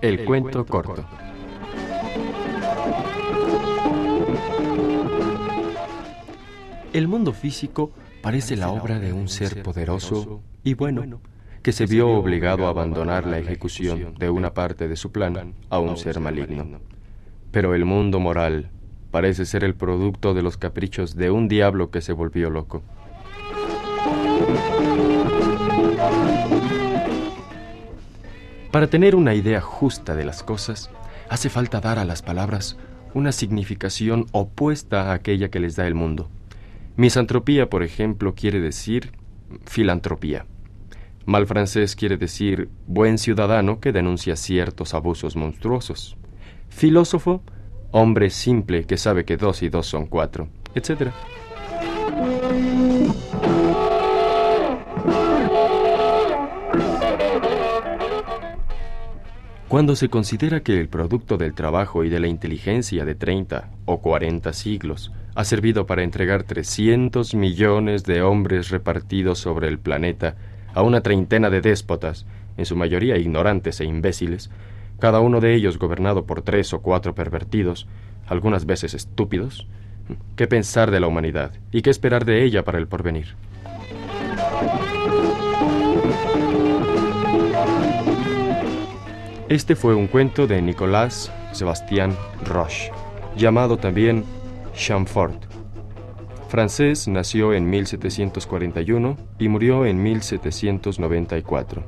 El cuento corto. El mundo físico parece la obra de un ser poderoso y bueno, que se vio obligado a abandonar la ejecución de una parte de su plan a un ser maligno. Pero el mundo moral parece ser el producto de los caprichos de un diablo que se volvió loco. Para tener una idea justa de las cosas, hace falta dar a las palabras una significación opuesta a aquella que les da el mundo. Misantropía, por ejemplo, quiere decir filantropía. Mal francés quiere decir buen ciudadano que denuncia ciertos abusos monstruosos. Filósofo, hombre simple que sabe que dos y dos son cuatro, etc. Cuando se considera que el producto del trabajo y de la inteligencia de 30 o 40 siglos ha servido para entregar 300 millones de hombres repartidos sobre el planeta a una treintena de déspotas, en su mayoría ignorantes e imbéciles, cada uno de ellos gobernado por tres o cuatro pervertidos, algunas veces estúpidos, ¿qué pensar de la humanidad y qué esperar de ella para el porvenir? Este fue un cuento de Nicolas Sebastián Roche, llamado también Chamfort. Francés nació en 1741 y murió en 1794.